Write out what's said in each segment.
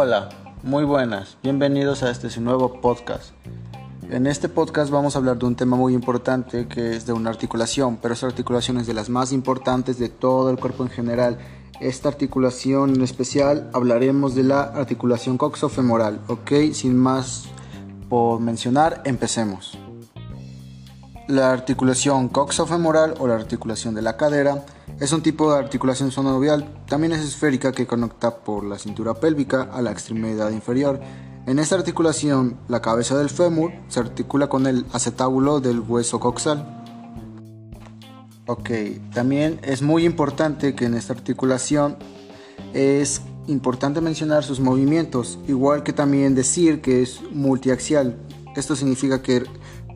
Hola, muy buenas, bienvenidos a este nuevo podcast. En este podcast vamos a hablar de un tema muy importante que es de una articulación, pero esta articulación es de las más importantes de todo el cuerpo en general. Esta articulación en especial hablaremos de la articulación coxofemoral, ok, sin más por mencionar, empecemos. La articulación coxofemoral o la articulación de la cadera es un tipo de articulación sonovial, también es esférica que conecta por la cintura pélvica a la extremidad inferior. En esta articulación, la cabeza del fémur se articula con el acetábulo del hueso coxal. Ok, también es muy importante que en esta articulación es importante mencionar sus movimientos, igual que también decir que es multiaxial. Esto significa que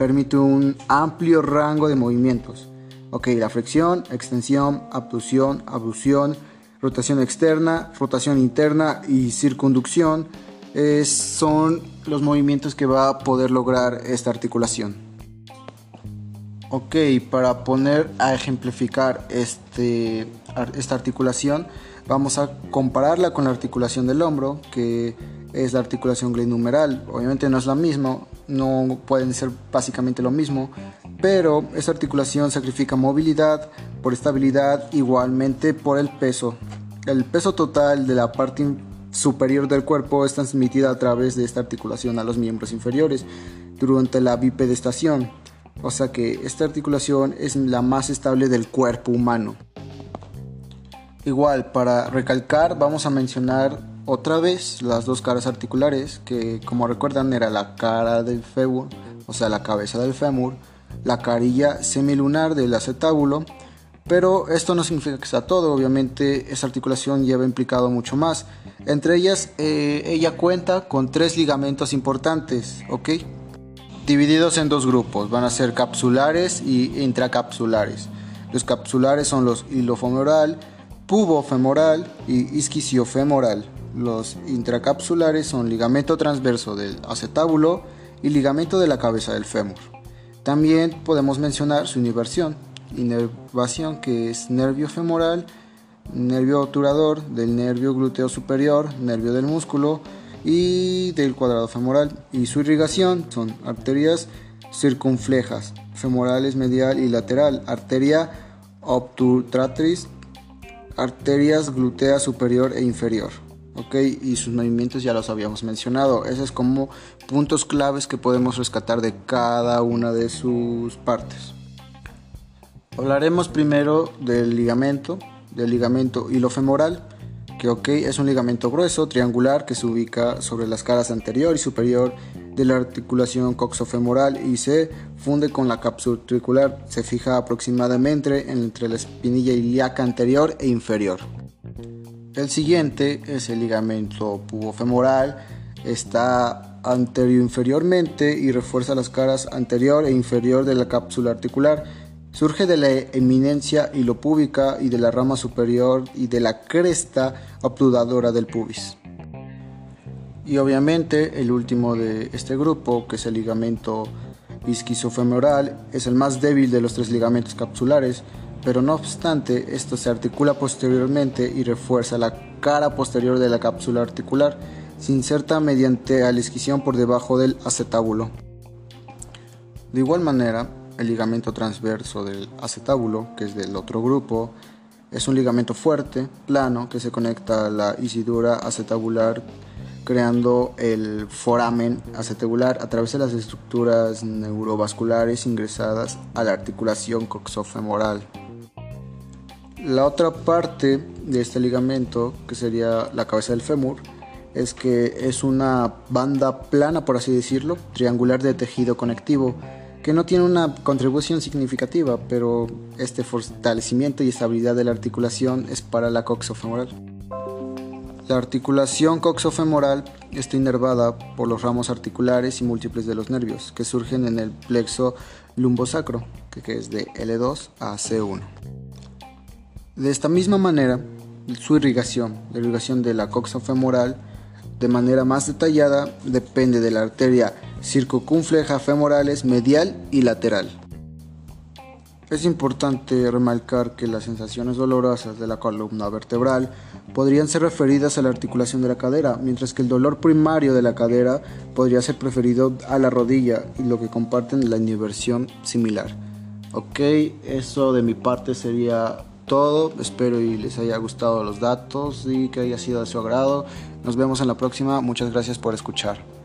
permite un amplio rango de movimientos. Ok, la flexión, extensión, abducción, abducción, rotación externa, rotación interna y circunducción son los movimientos que va a poder lograr esta articulación. Ok, para poner a ejemplificar este, esta articulación, vamos a compararla con la articulación del hombro, que es la articulación glenohumeral. Obviamente no es la misma, no pueden ser básicamente lo mismo, pero esta articulación sacrifica movilidad por estabilidad, igualmente por el peso. El peso total de la parte superior del cuerpo es transmitida a través de esta articulación a los miembros inferiores durante la bipedestación, o sea que esta articulación es la más estable del cuerpo humano. Igual, para recalcar, vamos a mencionar otra vez las dos caras articulares, que como recuerdan era la cara del fémur, o sea, la cabeza del fémur, la carilla semilunar del acetábulo, pero esto no significa que sea todo, obviamente esa articulación lleva implicado mucho más. Entre ellas, eh, ella cuenta con tres ligamentos importantes, ¿ok? Divididos en dos grupos, van a ser capsulares y intracapsulares. Los capsulares son los hilofemoral, pubofemoral y isquiosiofemoral. Los intracapsulares son ligamento transverso del acetábulo y ligamento de la cabeza del fémur. También podemos mencionar su inversión, inervación que es nervio femoral, nervio obturador del nervio glúteo superior, nervio del músculo y del cuadrado femoral. Y su irrigación son arterias circunflejas, femorales medial y lateral, arteria obturatriz, arterias glútea superior e inferior. ¿Ok? Y sus movimientos ya los habíamos mencionado. Esos es como puntos claves que podemos rescatar de cada una de sus partes. Hablaremos primero del ligamento, del ligamento hilofemoral, que ok, es un ligamento grueso, triangular, que se ubica sobre las caras anterior y superior de la articulación coxofemoral y se funde con la cápsula tricular. Se fija aproximadamente entre la espinilla ilíaca anterior e inferior. El siguiente es el ligamento pubofemoral. Está anterior inferiormente y refuerza las caras anterior e inferior de la cápsula articular. Surge de la eminencia hilopúbica y de la rama superior y de la cresta obtudadora del pubis. Y obviamente el último de este grupo, que es el ligamento isquisofemoral, es el más débil de los tres ligamentos capsulares pero no obstante esto se articula posteriormente y refuerza la cara posterior de la cápsula articular, se inserta mediante alisquisión por debajo del acetábulo. De igual manera, el ligamento transverso del acetábulo, que es del otro grupo, es un ligamento fuerte, plano, que se conecta a la isidura acetabular creando el foramen acetabular a través de las estructuras neurovasculares ingresadas a la articulación coxofemoral. La otra parte de este ligamento, que sería la cabeza del fémur, es que es una banda plana, por así decirlo, triangular de tejido conectivo, que no tiene una contribución significativa, pero este fortalecimiento y estabilidad de la articulación es para la coxofemoral. La articulación coxofemoral está inervada por los ramos articulares y múltiples de los nervios que surgen en el plexo lumbosacro, que es de L2 a C1. De esta misma manera, su irrigación, la irrigación de la coxa femoral, de manera más detallada, depende de la arteria circunfleja femorales medial y lateral. Es importante remarcar que las sensaciones dolorosas de la columna vertebral podrían ser referidas a la articulación de la cadera, mientras que el dolor primario de la cadera podría ser preferido a la rodilla y lo que comparten la inversión similar. Ok, eso de mi parte sería todo. Espero y les haya gustado los datos y que haya sido de su agrado. Nos vemos en la próxima. Muchas gracias por escuchar.